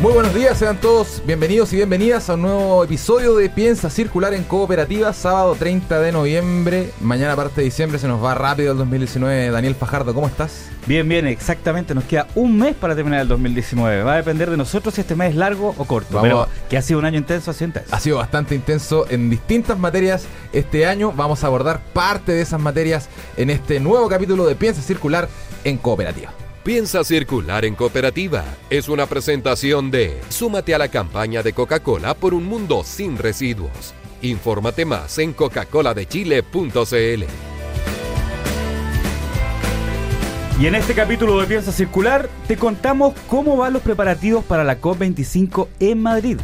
Muy buenos días, sean todos bienvenidos y bienvenidas a un nuevo episodio de Piensa Circular en Cooperativa, sábado 30 de noviembre. Mañana, parte de diciembre, se nos va rápido el 2019. Daniel Fajardo, ¿cómo estás? Bien, bien, exactamente. Nos queda un mes para terminar el 2019. Va a depender de nosotros si este mes es largo o corto. Vamos pero que ha sido un año intenso, así intenso. Ha sido bastante intenso en distintas materias este año. Vamos a abordar parte de esas materias en este nuevo capítulo de Piensa Circular en Cooperativa. Piensa circular en cooperativa. Es una presentación de Súmate a la campaña de Coca-Cola por un mundo sin residuos. Infórmate más en coca-coladechile.cl. Y en este capítulo de Piensa Circular te contamos cómo van los preparativos para la COP25 en Madrid.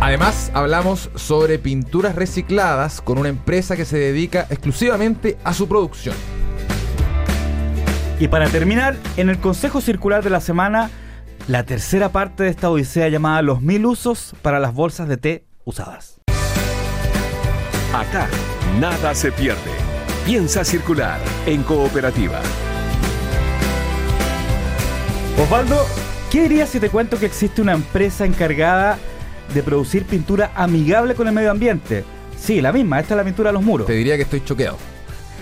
Además, hablamos sobre pinturas recicladas con una empresa que se dedica exclusivamente a su producción. Y para terminar, en el Consejo Circular de la semana, la tercera parte de esta odisea llamada Los mil usos para las bolsas de té usadas. Acá, nada se pierde. Piensa circular en cooperativa. Osvaldo, ¿qué dirías si te cuento que existe una empresa encargada de producir pintura amigable con el medio ambiente? Sí, la misma, esta es la pintura de los muros. Te diría que estoy choqueado.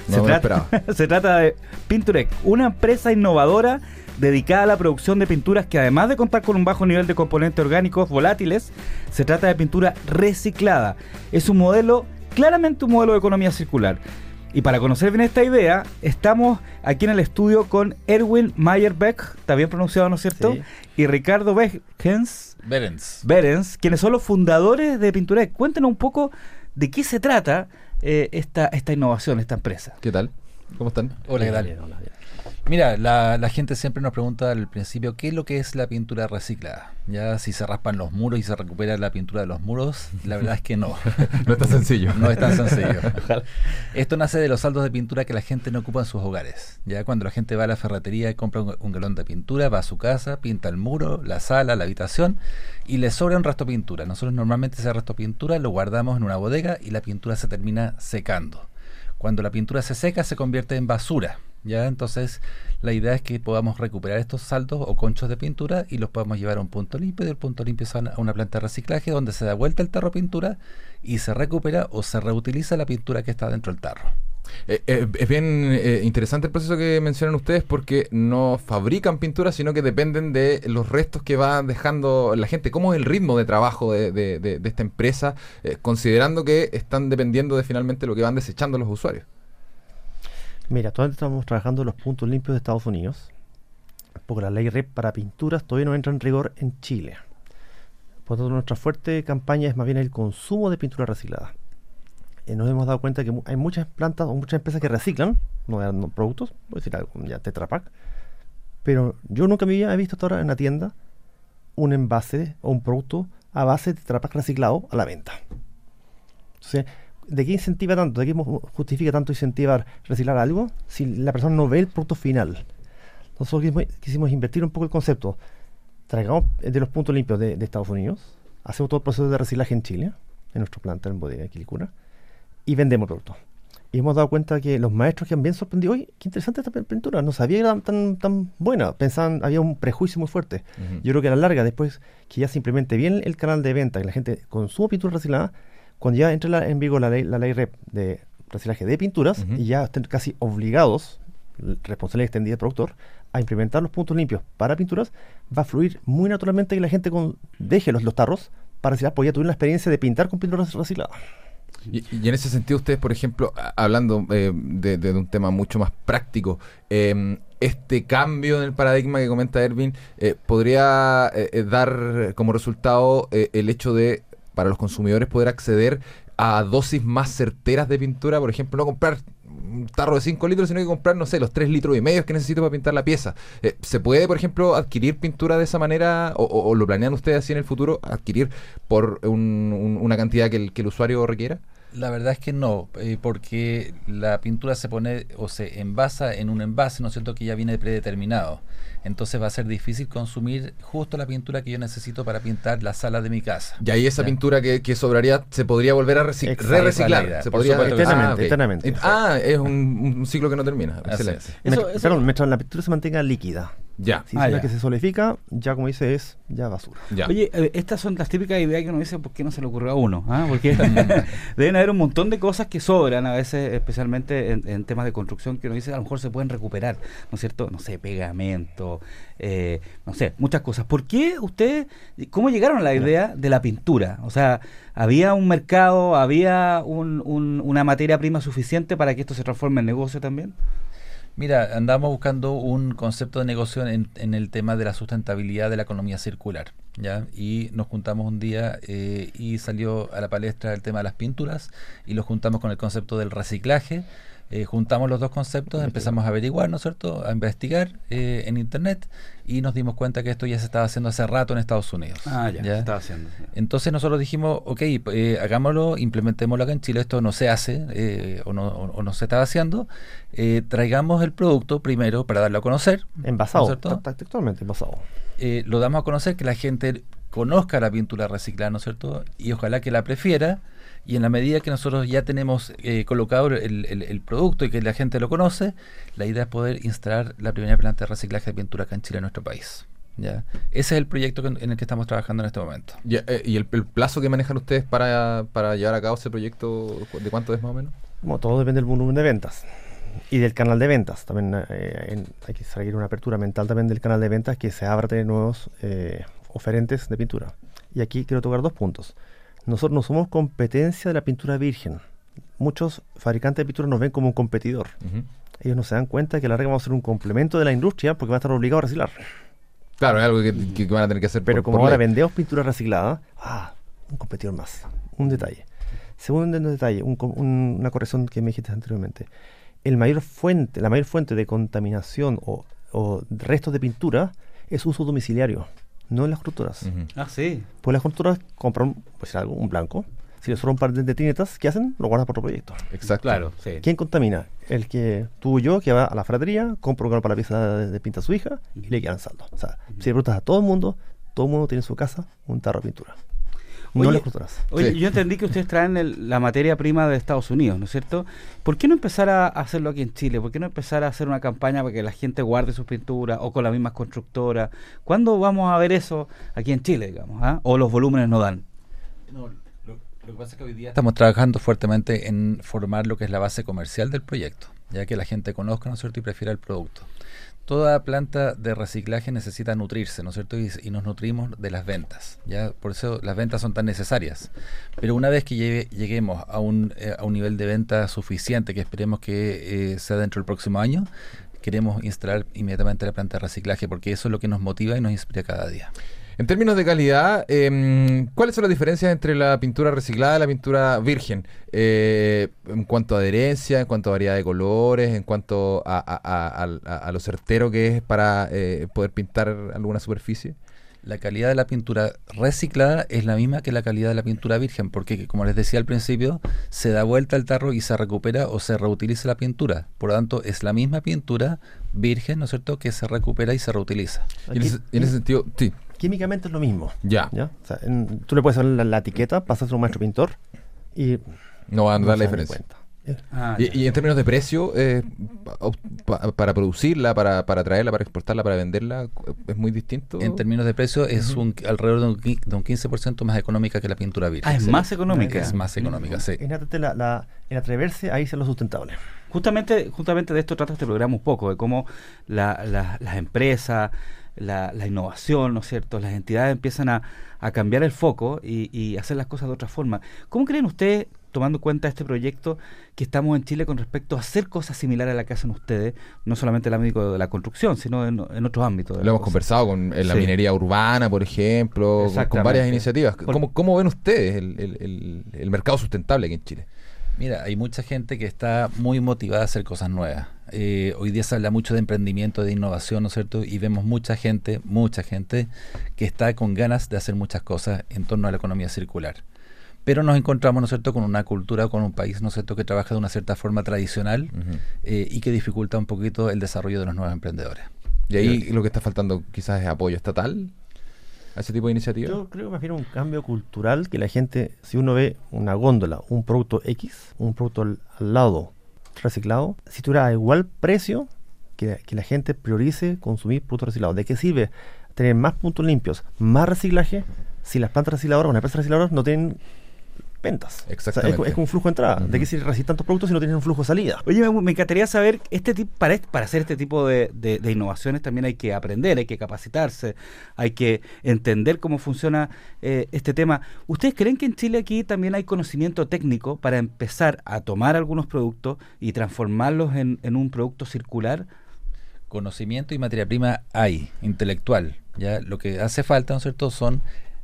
No se, trata, se trata de Pinturec, una empresa innovadora dedicada a la producción de pinturas que además de contar con un bajo nivel de componentes orgánicos volátiles, se trata de pintura reciclada. Es un modelo, claramente un modelo de economía circular. Y para conocer bien esta idea, estamos aquí en el estudio con Erwin Meyerbeck, está bien pronunciado, ¿no es cierto? Sí. Y Ricardo Beckens, Berens. Berens, quienes son los fundadores de Pinturec. Cuéntenos un poco de qué se trata eh, esta, esta innovación, esta empresa. ¿Qué tal? ¿Cómo están? Hola, ¿qué tal? Mira, la, la gente siempre nos pregunta al principio qué es lo que es la pintura reciclada. Ya si se raspan los muros y se recupera la pintura de los muros, la verdad es que no. No es tan sencillo. No es tan sencillo. Esto nace de los saldos de pintura que la gente no ocupa en sus hogares. Ya cuando la gente va a la ferretería y compra un, un galón de pintura, va a su casa, pinta el muro, la sala, la habitación y le sobra un resto de pintura. Nosotros normalmente ese resto de pintura lo guardamos en una bodega y la pintura se termina secando. Cuando la pintura se seca se convierte en basura. ¿Ya? Entonces la idea es que podamos recuperar estos saldos o conchos de pintura y los podamos llevar a un punto limpio y del punto limpio a una planta de reciclaje donde se da vuelta el tarro pintura y se recupera o se reutiliza la pintura que está dentro del tarro. Eh, eh, es bien eh, interesante el proceso que mencionan ustedes porque no fabrican pintura, sino que dependen de los restos que va dejando la gente. ¿Cómo es el ritmo de trabajo de, de- de- de esta empresa, considerando que están dependiendo de finalmente lo que van desechando los usuarios? Mira, todavía estamos trabajando los puntos limpios de Estados Unidos, porque la ley REP para pinturas todavía no entra en rigor en Chile. Por lo tanto, nuestra fuerte campaña es más bien el consumo de pintura reciclada. Eh, nos hemos dado cuenta que hay muchas plantas o muchas empresas que reciclan no, no, productos, voy a decir algo, ya Tetra Pak, pero yo nunca vida he visto hasta ahora en la tienda un envase o un producto a base de Tetra Pak reciclado a la venta. Entonces, ¿de qué incentiva tanto? ¿De qué justifica tanto incentivar reciclar algo si la persona no ve el producto final? Nosotros quisimos, quisimos invertir un poco el concepto. Traigamos eh, de los puntos limpios de, de Estados Unidos, hacemos todo el proceso de reciclaje en Chile, en nuestra planta en bodega de Quilicura, y vendemos el producto. Y hemos dado cuenta que los maestros que han bien sorprendido, oye, qué interesante esta pintura, no sabía que era tan, tan buena, pensaban, había un prejuicio muy fuerte. Yo creo que a la larga, después que ya se implemente bien el canal de venta, que la gente consuma pintura reciclada, cuando ya entre la- en vigor la ley, la ley REP de reciclaje de pinturas, y ya estén casi obligados, responsabilidad extendida del productor, a implementar los puntos limpios para pinturas, va a fluir muy naturalmente que la gente con, deje los, los tarros para reciclar, porque ya tuvieron la experiencia de pintar con pintura reciclada. Y, y en ese sentido, ustedes, por ejemplo, hablando eh, de, de un tema mucho más práctico, eh, este cambio en el paradigma que comenta Ervin eh, podría eh, dar como resultado el hecho de, para los consumidores, poder acceder a dosis más certeras de pintura, por ejemplo, no comprar un tarro de 5 litros, sino que comprar, no sé, los 3 litros y medio que necesito para pintar la pieza. Eh, ¿Se puede, por ejemplo, adquirir pintura de esa manera o, o- lo planean ustedes así en el futuro, adquirir por un- una cantidad que el, que el usuario requiera? La verdad es que no, eh, porque la pintura se pone o se envasa en un envase, ¿no es cierto?, que ya viene predeterminado. Entonces va a ser difícil consumir justo la pintura que yo necesito para pintar la sala de mi casa. Y ahí esa Ya. pintura que, que sobraría se podría volver a reci- Exacto. re-reciclar. Esa es la idea. Se Por podría supuesto que sí. Eternamente, Ah, eternamente. Ah, es un, un ciclo que no termina. Excelente. es. Eso- Met- eso- perdón, mientras la pintura se mantenga líquida. Ya, Si Ah, es ya. que se solidifica, ya como dice, es ya basura. ya. Oye, eh, estas son las típicas ideas que uno dice, ¿por qué no se le ocurrió a uno? ¿Ah? Porque deben haber un montón de cosas que sobran a veces, especialmente en, en temas de construcción, que uno dice, a lo mejor se pueden recuperar, ¿no es cierto? No sé, pegamento, eh, no sé, muchas cosas. ¿Por qué ustedes, cómo llegaron a la idea de la pintura? O sea, ¿había un mercado, había un- un- una materia prima suficiente para que esto se transforme en negocio también? Mira, andamos buscando un concepto de negocio en, el tema de la sustentabilidad de la economía circular, ¿ya? Y nos juntamos un día eh, y salió a la palestra el tema de las pinturas y lo juntamos con el concepto del reciclaje. Eh, juntamos los dos conceptos, empezamos a averiguar, ¿no es cierto?, a investigar eh, en internet y nos dimos cuenta que esto ya se estaba haciendo hace rato en Estados Unidos. Ah, ya, se estaba haciendo. Entonces nosotros dijimos, ok, eh, hagámoslo, implementémoslo acá en Chile, esto no se hace eh, o, no, o- o no se estaba haciendo, traigamos el producto primero para darlo a conocer, Envasado, ¿no textualmente envasado. Lo damos a conocer, que la gente conozca la pintura reciclada, ¿no es cierto? Y ojalá que la prefiera. Y en la medida que nosotros ya tenemos eh, colocado el, el- el producto y que la gente lo conoce, la idea es poder instalar la primera planta de reciclaje de pintura acá en Chile, en nuestro país. ¿ya? Ese es el proyecto en el que estamos trabajando en este momento. Eh, ¿Y el, el plazo que manejan ustedes para, para llevar a cabo ese proyecto, de cuánto es más o menos? Bueno, todo depende del volumen de ventas y del canal de ventas. También eh, en- hay que seguir una apertura mental también del canal de ventas que se abra de nuevos eh, oferentes de pintura. Y aquí quiero tocar dos puntos. Nosotros no somos competencia de la pintura virgen. Muchos fabricantes de pintura nos ven como un competidor. Ellos no se dan cuenta que a la larga vamos a ser un complemento de la industria porque van a estar obligados a reciclar. Claro, es algo que, que van a tener que hacer Pero por- como por ahora ley. vendemos pintura reciclada, ah, un competidor más. Un detalle. Segundo detalle, un un- una corrección que me dijiste anteriormente. El mayor fuente, la mayor fuente de contaminación o, o restos de pintura es uso domiciliario, no en las constructoras. Ujú. Ah, sí. Pues las constructoras compran pues, algo, un blanco. Si le sobra un par de, tinetas, ¿qué hacen? Lo guardan para otro proyecto. Exacto. Claro, sí. ¿Quién contamina? El que tú y yo, que va a la fratería, compra un galón para la pieza de, de pinta a su hija y le quedan saldo. O sea, si le preguntas a todo el mundo, todo el mundo tiene en su casa un tarro de pintura. No Oye, las. Oye, Sí. yo entendí que ustedes traen el- la materia prima de Estados Unidos, ¿no es cierto? ¿Por qué no empezar a hacerlo aquí en Chile? ¿Por qué no empezar a hacer una campaña para que la gente guarde sus pinturas o con las mismas constructoras? ¿Cuándo vamos a ver eso aquí en Chile, digamos? ah? ¿O los volúmenes no dan? No, lo, lo que pasa es que hoy día estamos trabajando fuertemente en formar lo que es la base comercial del proyecto, ya que la gente conozca, ¿no es cierto?, y prefiera el producto. Toda planta de reciclaje necesita nutrirse, ¿no es cierto? Y, nos nutrimos de las ventas, ¿ya? Por eso las ventas son tan necesarias. Pero una vez que llegue- lleguemos a un, eh, a un nivel de venta suficiente, que esperemos que eh, sea dentro del próximo año, queremos instalar inmediatamente la planta de reciclaje, porque eso es lo que nos motiva y nos inspira cada día. En términos de calidad, em, ¿cuáles son las diferencias entre la pintura reciclada y la pintura virgen? Eh, en cuanto a adherencia, en cuanto a variedad de colores, en cuanto a, a- a- al- a- a lo certero que es para eh, poder pintar alguna superficie. La calidad de la pintura reciclada es la misma que la calidad de la pintura virgen, porque como les decía al principio, se da vuelta el tarro y se recupera o se reutiliza la pintura. Por lo tanto, es la misma pintura virgen, ¿no es cierto?, que se recupera y se reutiliza. Y en, ese, y en ese sentido, sí, Químicamente es lo mismo. ya, ¿ya? O sea, en- tú le puedes hacer la, la etiqueta, pasas a un maestro pintor y no va a dar la diferencia. cuenta. Ah, Y, en términos de precio, eh, pa- pa- para producirla, para, para traerla, para exportarla, para venderla, ¿es muy distinto? En términos de precio, es un, alrededor de un, de un 15% más económica que la pintura virgen. Ah, es Sí. más económica. Es más económica, sí. En, la, la- en atreverse a irse a lo sustentable. Justamente, justamente de esto trata este programa un poco, de cómo la- la- las empresas, la, la innovación, ¿no es cierto? Las entidades empiezan a, a cambiar el foco y, y hacer las cosas de otra forma. ¿Cómo creen ustedes, tomando en cuenta este proyecto, que estamos en Chile con respecto a hacer cosas similares a la que hacen ustedes, no solamente en el ámbito de la construcción, sino en, en otros ámbitos? Lo hemos cosa? conversado con en la Sí. minería urbana, por ejemplo, con- varias iniciativas. ¿Cómo, cómo ven ustedes el, el- el- el mercado sustentable aquí en Chile? Mira, hay mucha gente que está muy motivada a hacer cosas nuevas. Eh, hoy día se habla mucho de emprendimiento, de innovación, ¿no es cierto? Y vemos mucha gente, mucha gente que está con ganas de hacer muchas cosas en torno a la economía circular. pero nos encontramos, ¿no es cierto?, con una cultura, con un país, ¿no es cierto?, que trabaja de una cierta forma tradicional eh, y que dificulta un poquito el desarrollo de los nuevos emprendedores. Y ahí lo que está faltando quizás es apoyo estatal ese tipo de iniciativas. Yo creo que más bien un cambio cultural que la gente, si uno ve una góndola, un producto X, un producto al, lado reciclado, si tuviera igual precio, que, que la gente priorice consumir productos reciclados. ¿De qué sirve tener más puntos limpios, más reciclaje, si las plantas recicladoras o las empresas recicladoras no tienen ventas? O sea, es, Exactamente. es como un flujo de entrada. ¿De qué sirve reciclar tantos productos si no tienen un flujo de salida? Oye, me, me encantaría saber, este tipo, para, para hacer este tipo de, de- de innovaciones también hay que aprender, hay que capacitarse, hay que entender cómo funciona eh, este tema. ¿Ustedes creen que en Chile aquí también hay conocimiento técnico para empezar a tomar algunos productos y transformarlos en, en un producto circular? Conocimiento y materia prima hay, intelectual. Ya lo que hace falta, ¿no es cierto?, son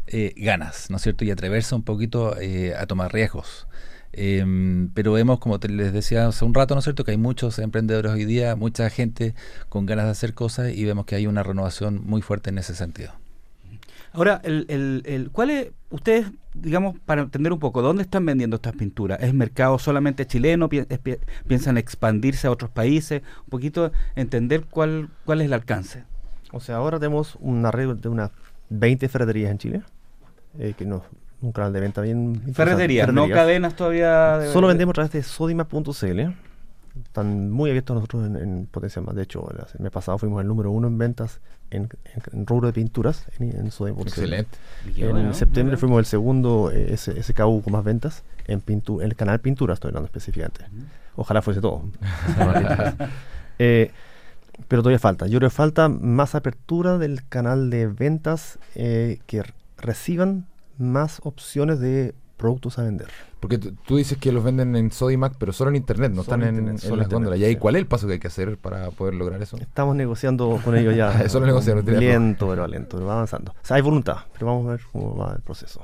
eh, ganas, ¿no es cierto?, y atreverse un poquito eh, a tomar riesgos. Em, pero vemos, como te les decía hace un rato, ¿no es cierto?, que hay muchos emprendedores hoy día, mucha gente con ganas de hacer cosas y vemos que hay una renovación muy fuerte en ese sentido. Ahora, el, el, el- ¿cuál es, ustedes, digamos, para entender un poco, dónde están vendiendo estas pinturas? ¿Es mercado solamente chileno? Pi- es pi- ¿Piensan expandirse a otros países? Un poquito entender cuál, cuál es el alcance. O sea, ahora tenemos una red de unas 20 ferreterías en Chile, eh, que no, un canal de venta bien... Ferreterías, no cadenas todavía. de- Solo vendemos a través de sodima.cl. Están muy abiertos nosotros en, en potencia más. De hecho, el mes pasado fuimos el número uno en ventas en, en- en rubro de pinturas en, en sodima.cl. Excelente. En bueno, septiembre fuimos el segundo eh, SKU con más ventas en pintu el canal Pintura, estoy hablando específicamente. Ojalá fuese todo. Eh, pero todavía falta. Yo creo que falta más apertura del canal de ventas eh, que reciban más opciones de productos a vender. Porque tú, dices que los venden en Sodimac, pero solo en internet, no Solo están en en, internet, en solo las internet, góndolas. ¿Y ahí sí. cuál es el paso que hay que hacer para poder lograr eso? Estamos negociando con ellos ya. Eso lo negociaron, tiene razón. Lento, pero lento, pero va avanzando. O sea, hay voluntad, pero vamos a ver cómo va el proceso.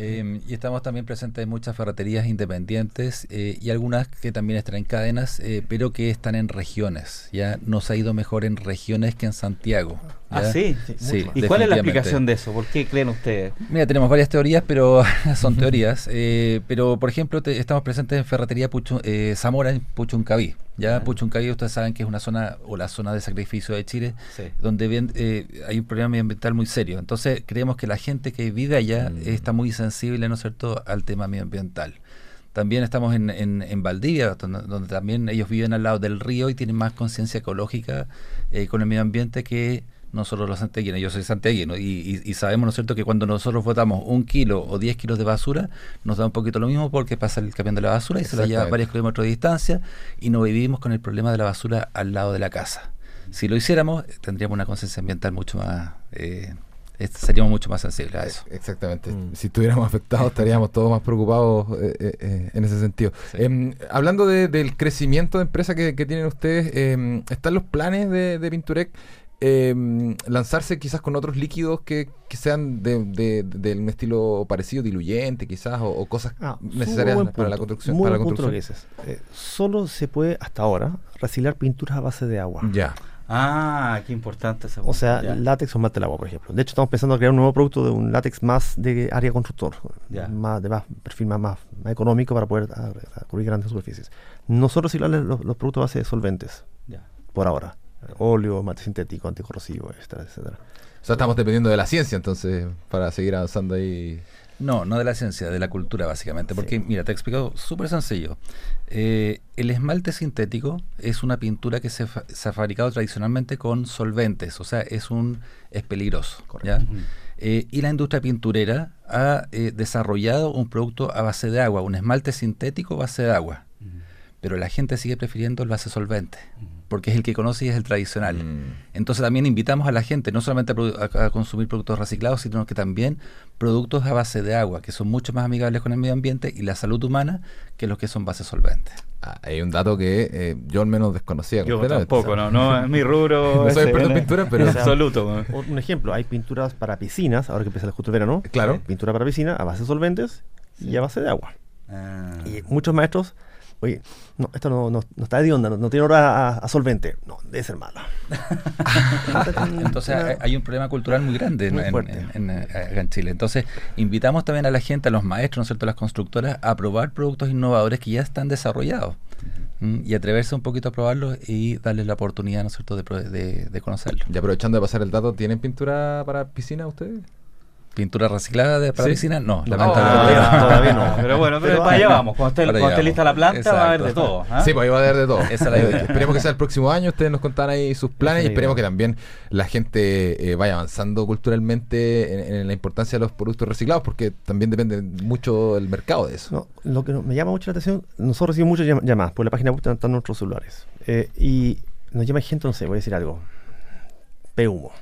Eh, y estamos también presentes en muchas ferreterías independientes eh, y algunas que también están en cadenas, eh, pero que están en regiones. Ya nos ha ido mejor en regiones que en Santiago. Ah, ¿ya? sí. Sí, ¿Y cuál es la explicación de eso? ¿Por qué creen ustedes? Mira, tenemos varias teorías, pero son teorías. eh, pero, por ejemplo, te- estamos presentes en Ferretería Puchu- eh, Zamora, en Puchuncaví. Ya. Puchuncaví, ustedes saben que es una zona, o la zona de sacrificio de Chile, Sí. donde bien, eh, hay un problema medioambiental muy serio. Entonces, creemos que la gente que vive allá Mm. está muy sensible, ¿no es cierto?, al tema medioambiental. También estamos en, en, en Valdivia, donde, donde también ellos viven al lado del río y tienen más conciencia ecológica eh, con el medio ambiente que nosotros los santiaguinos. Yo soy santiaguino y, y- y sabemos, ¿no es cierto?, que cuando nosotros botamos un kilo o 10 kilos de basura, nos da un poquito lo mismo porque pasa el camión de la basura y se la lleva a varios kilómetros de distancia y no vivimos con el problema de la basura al lado de la casa. Si lo hiciéramos, eh, tendríamos una conciencia ambiental mucho más... eh, es- seríamos mucho más sensibles a eso. Exactamente. Mm. Si estuviéramos afectados, estaríamos todos más preocupados eh, eh, eh, en ese sentido. Sí. Em, hablando de- del crecimiento de empresa que, que tienen ustedes, em, ¿están los planes de, de Pinturec em, lanzarse quizás con otros líquidos que, que sean de, de- de un estilo parecido, diluyente quizás, o, o cosas Ah, necesarias para la construcción? Muy para la buen punto lo que construcción? dices. Eh, solo se puede, hasta ahora, reciclar pinturas a base de agua. Ya. Ah, qué importante esa O sea, ya. látex o mate del agua, por ejemplo. De hecho, estamos pensando en crear un nuevo producto de un látex más de área constructor, Ya. más de más perfil más, más, más económico para poder ah, ah, cubrir grandes superficies. Nosotros reciclar los, los productos a base de solventes, Ya. por ahora. Óleo, mate sintético, anticorrosivo, etcétera, etcétera. O sea, estamos dependiendo de la ciencia entonces para seguir avanzando ahí. No, no de la ciencia, de la cultura básicamente. Porque, mira, te he explicado súper sencillo. Eh, el esmalte sintético es una pintura que se, fa- se ha fabricado tradicionalmente con solventes, o sea, es un es peligroso. ¿ya? Eh, y la industria pinturera ha eh, desarrollado un producto a base de agua, un esmalte sintético a base de agua. Pero la gente sigue prefiriendo el base solvente, porque es el que conoce y es el tradicional. Mm. Entonces también invitamos a la gente no solamente a, produ- a- a consumir productos reciclados, sino que también productos a base de agua, que son mucho más amigables con el medio ambiente y la salud humana que los que son bases solventes. Ah, hay un dato que eh, yo al menos desconocía. Yo tampoco, no, no es mi rubro. No soy experto en pintura, pero- absoluto. Un ejemplo, hay pinturas para piscinas, ahora que empieza justo el verano. Claro. eh, Pintura para piscina a base de solventes y a base de agua. Ah. Y muchos maestros Oye, no, esto no, no, no está de onda, no, no tiene hora a, a solvente. No, debe ser mala. Entonces hay- un problema cultural muy grande en, Muy en- fuerte. en- en- acá en Chile. Entonces invitamos también a la gente, a los maestros, ¿no es cierto?, a las constructoras, a probar productos innovadores que ya están desarrollados y atreverse un poquito a probarlos y darles la oportunidad, ¿no es cierto?, de, pro- de, de conocerlos. Y aprovechando de pasar el dato, ¿tienen pintura para piscina ustedes? ¿Pintura reciclada de, para Sí. piscina? No, No, lamentablemente todavía, no. todavía no. Pero bueno, pero, Pero para allá vamos. Cuando esté, cuando lista la planta, va a haber de todo. ¿ah? Sí, pues ahí va a haber de todo. Esa es la idea. esperemos que sea el próximo año. Ustedes nos contarán ahí sus planes y esperemos que también la gente eh, vaya avanzando culturalmente en, en la importancia de los productos reciclados, porque también depende mucho el mercado de eso. No, lo que me llama mucho la atención, nosotros recibimos muchas llam- llamadas, por la página web están, nuestros celulares. Eh, y nos llama gente, no sé, voy a decir algo. Peumo.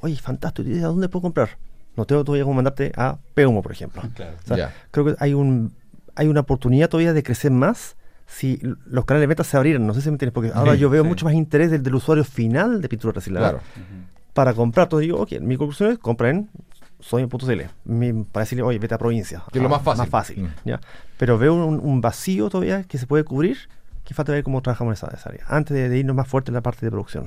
Oye, fantástico, ¿y ¿a dónde puedo comprar? No tengo todavía cómo mandarte a Peumo, por ejemplo. O sea, Ya. Creo que hay un hay una oportunidad todavía de crecer más si los canales de venta se abrieran. No sé si me entiendes, porque ahora Sí, yo veo sí. mucho más interés del, del usuario final de pintura reciclada Claro. para comprar. Entonces digo, ok, mi conclusión es compra en soy.cl para decirle, oye, vete a provincia. Que es lo Ah, más fácil. Más fácil Mm. ¿ya? Pero veo un, un vacío todavía que se puede cubrir, que falta ver cómo trabajamos en esa, esa área. Antes de, de irnos más fuerte en la parte de producción.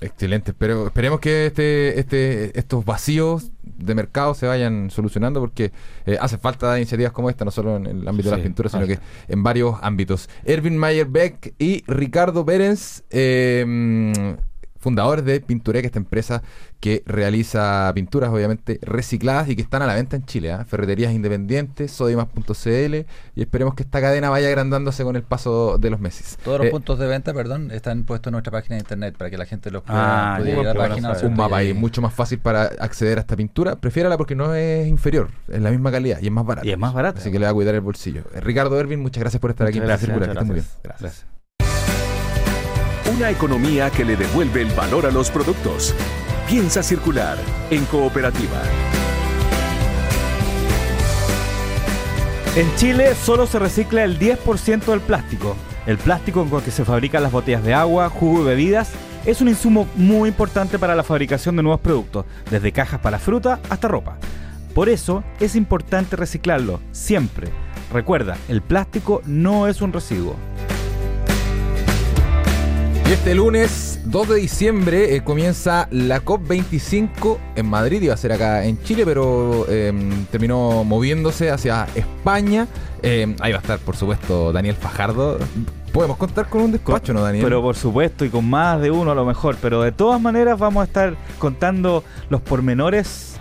Excelente, pero esperemos que este, este, estos vacíos de mercado se vayan solucionando porque eh, hace falta iniciativas como esta, no solo en el ámbito de las pinturas, sino que en varios ámbitos. Erwin Mayer Beck y Ricardo Berens, eh, fundadores de Pinturec, esta empresa que realiza pinturas obviamente recicladas y que están a la venta en Chile, ¿ah? ferreterías independientes, sodimas.cl y esperemos que esta cadena vaya agrandándose con el paso de los meses. Todos los Eh, puntos de venta, perdón, están puestos en nuestra página de internet para que la gente los pueda, Ah, pueda a la página. ¿no es saber. un mapa Y- ahí mucho más fácil para acceder a esta pintura. Prefiérala porque no es inferior, es la misma calidad y es más barata. Y es más barata. Así que le va a cuidar el bolsillo. Eh, Ricardo Ervin, muchas gracias por estar aquí Muchas gracias, Circular. Que muchas esté muy bien. gracias. Una economía que le devuelve el valor a los productos. Piensa circular en cooperativa. En Chile solo se recicla el 10% del plástico. El plástico con que se fabrican las botellas de agua, jugo y bebidas es un insumo muy importante para la fabricación de nuevos productos, desde cajas para fruta hasta ropa. Por eso es importante reciclarlo, siempre. Recuerda, el plástico no es un residuo. Y este lunes 2 de diciembre eh, comienza la COP25 en Madrid, iba a ser acá en Chile, pero eh, terminó moviéndose hacia España. Eh, ahí va a estar, por supuesto, Daniel Fajardo. Podemos contar con un despacho, ¿no, Daniel? Pero por supuesto, y con más de uno a lo mejor. Pero de todas maneras vamos a estar contando los pormenores,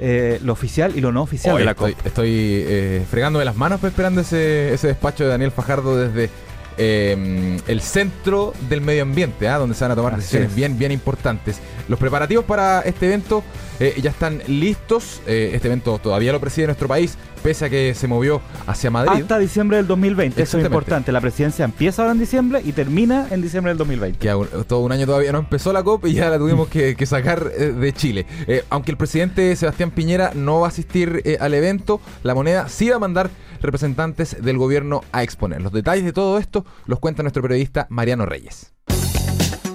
eh, lo oficial y lo no oficial Hoy de la estoy, COP. estoy eh, fregándome las manos pues, esperando ese, ese despacho de Daniel Fajardo desde eh, el centro del medio ambiente, ¿ah? donde se van a tomar Así decisiones es. bien, bien importantes. Los preparativos para este evento eh, ya están listos. Eh, este evento todavía lo preside nuestro país, pese a que se movió hacia Madrid. Hasta diciembre del 2020, eso es importante. La presidencia empieza ahora en diciembre y termina en diciembre del 2020. que todo un año todavía no empezó la COP y ya la tuvimos que, que sacar eh, de Chile. Aunque el presidente Sebastián Piñera no va a asistir al evento, la moneda sí va a mandar representantes del gobierno a exponer. Los detalles de todo esto los cuenta nuestro periodista Mariano Reyes.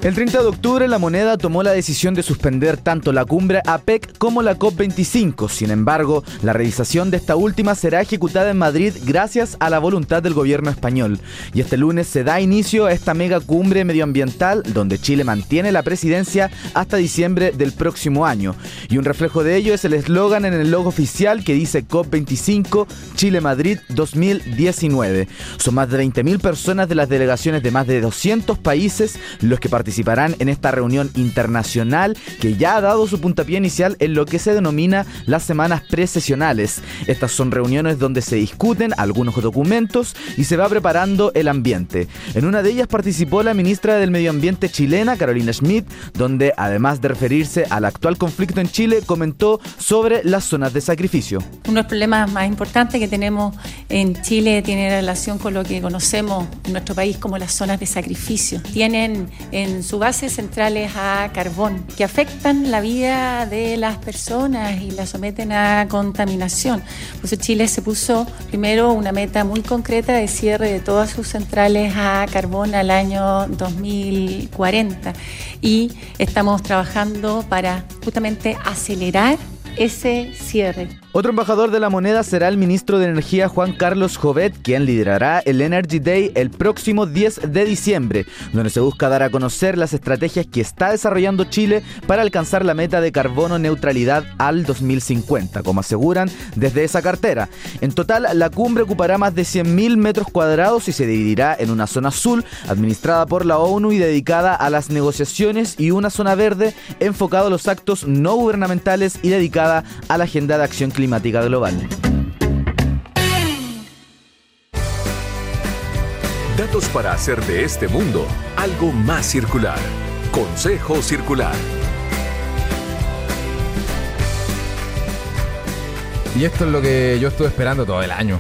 El 30 de octubre la moneda tomó la decisión de suspender tanto la cumbre APEC como la COP25. Sin embargo, la realización de esta última será ejecutada en Madrid gracias a la voluntad del gobierno español. Y este lunes se da inicio a esta mega cumbre medioambiental donde Chile mantiene la presidencia hasta diciembre del próximo año. Y un reflejo de ello es el eslogan en el logo oficial que dice COP25 Chile Madrid 2019. Son más de 20.000 personas de las delegaciones de más de 200 países los que participarán en esta reunión internacional que ya ha dado su puntapié inicial en lo que se denomina las semanas precesionales. Estas son reuniones donde se discuten algunos documentos y se va preparando el ambiente. En una de ellas participó la ministra del Medio Ambiente chilena, Carolina Schmidt, donde además de referirse al actual conflicto en Chile, comentó sobre las zonas de sacrificio. Uno de los problemas más importantes que tenemos en Chile tiene relación con lo que conocemos en nuestro país como las zonas de sacrificio. Tienen en su base centrales a carbón que afectan la vida de las personas y las someten a contaminación. Por Chile se puso primero una meta muy concreta de cierre de todas sus centrales a carbón al año 2040 y estamos trabajando para justamente acelerar ese cierre. Otro embajador de la moneda será el ministro de Energía Juan Carlos Jovet, quien liderará el Energy Day el próximo 10 de diciembre, donde se busca dar a conocer las estrategias que está desarrollando Chile para alcanzar la meta de carbono neutralidad al 2050, como aseguran desde esa cartera. En total, la cumbre ocupará más de 100.000 metros cuadrados y se dividirá en una zona azul, administrada por la ONU y dedicada a las negociaciones, y una zona verde, enfocada a los actos no gubernamentales y dedicada a la agenda de acción climática global. Datos para hacer de este mundo algo más circular. Consejo Circular. Y esto es lo que yo estuve esperando todo el año.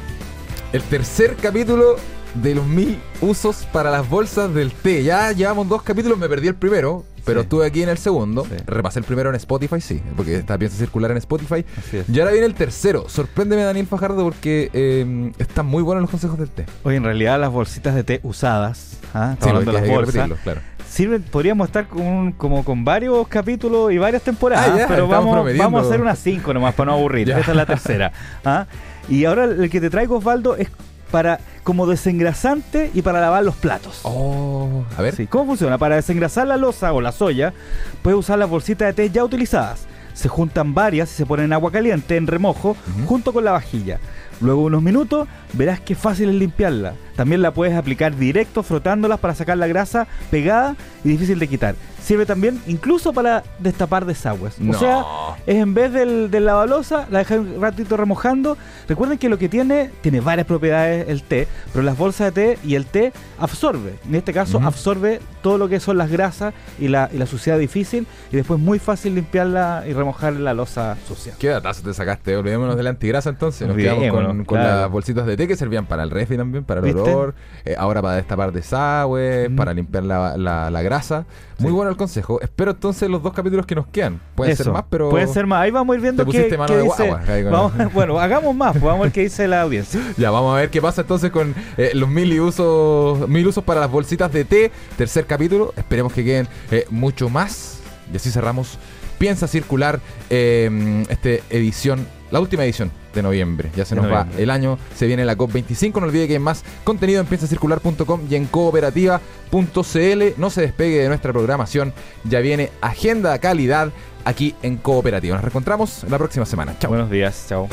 El tercer capítulo de los mil usos para las bolsas del té. Ya llevamos dos capítulos, me perdí el primero, pero Sí. estuve aquí en el segundo. Sí. Repasé el primero en Spotify, sí, porque esta piensa circular en Spotify. Y ahora viene el tercero. Sorpréndeme, Daniel Fajardo, porque eh, están muy buenos los consejos del té. Oye, en realidad las bolsitas de té usadas, ¿ah? Estamos hablando de las bolsas, claro. sirven, podríamos estar con como con varios capítulos y varias temporadas, Ah, ya, pero vamos, vamos a hacer unas cinco nomás para no aburrir. Esta es la tercera. ¿ah? Y ahora el que te traigo, Osvaldo, es para como desengrasante y para lavar los platos. Oh, a ver. Sí, ¿Cómo funciona? Para desengrasar la losa o la soya, puedes usar las bolsitas de té ya utilizadas. Se juntan varias y se ponen en agua caliente en remojo junto con la vajilla. Luego de unos minutos verás que fácil es limpiarla. También la puedes aplicar directo frotándolas para sacar la grasa pegada y difícil de quitar. Sirve también incluso para destapar desagües. No. O sea, es en vez del, del lavalosa, la dejas un ratito remojando. Recuerden que lo que tiene, tiene varias propiedades el té, pero las bolsas de té y el té absorbe. En este caso, absorbe todo lo que son las grasas y la, y la suciedad difícil y después muy fácil limpiarla y remojar la losa sucia. ¿Qué datazo te sacaste? Olvidémonos de la antigrasa entonces. Nos quedamos con, con claro. las bolsitas de té que servían para el refri también, para el ¿Viste? olor. eh, ahora para destapar desagües, Mm. para limpiar la, la- la grasa. Muy Sí. bueno el consejo. Espero entonces los dos capítulos que nos quedan. Pueden ser más, pero. Pueden ser más. Ahí vamos a ir viendo qué, mano qué de dice. guagua Vamos- bueno, hagamos más, pues vamos a ver qué dice la audiencia. Ya, vamos a ver qué pasa entonces con eh, los mil y usos, mil usos para las bolsitas de té. Tercer capítulo. Esperemos que queden eh, mucho más. Y así cerramos. Piensa circular eh, este edición, la última edición de noviembre. Ya se De nos va el año, se viene la COP25. No olvide que hay más contenido en piensacircular.com y en cooperativa.cl. No se despegue de nuestra programación. Ya viene Agenda Calidad aquí en Cooperativa. Nos reencontramos la próxima semana. Chao. Buenos días, chao.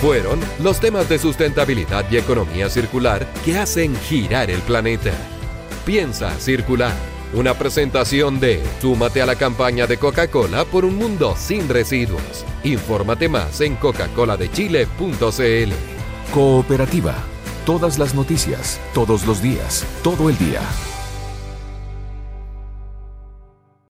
Fueron los temas de sustentabilidad y economía circular que hacen girar el planeta. Piensa circular. Una presentación de Súmate a la campaña de Coca-Cola por un mundo sin residuos. Infórmate más en coca-coladechile.cl. Cooperativa. Todas las noticias, todos los días, todo el día.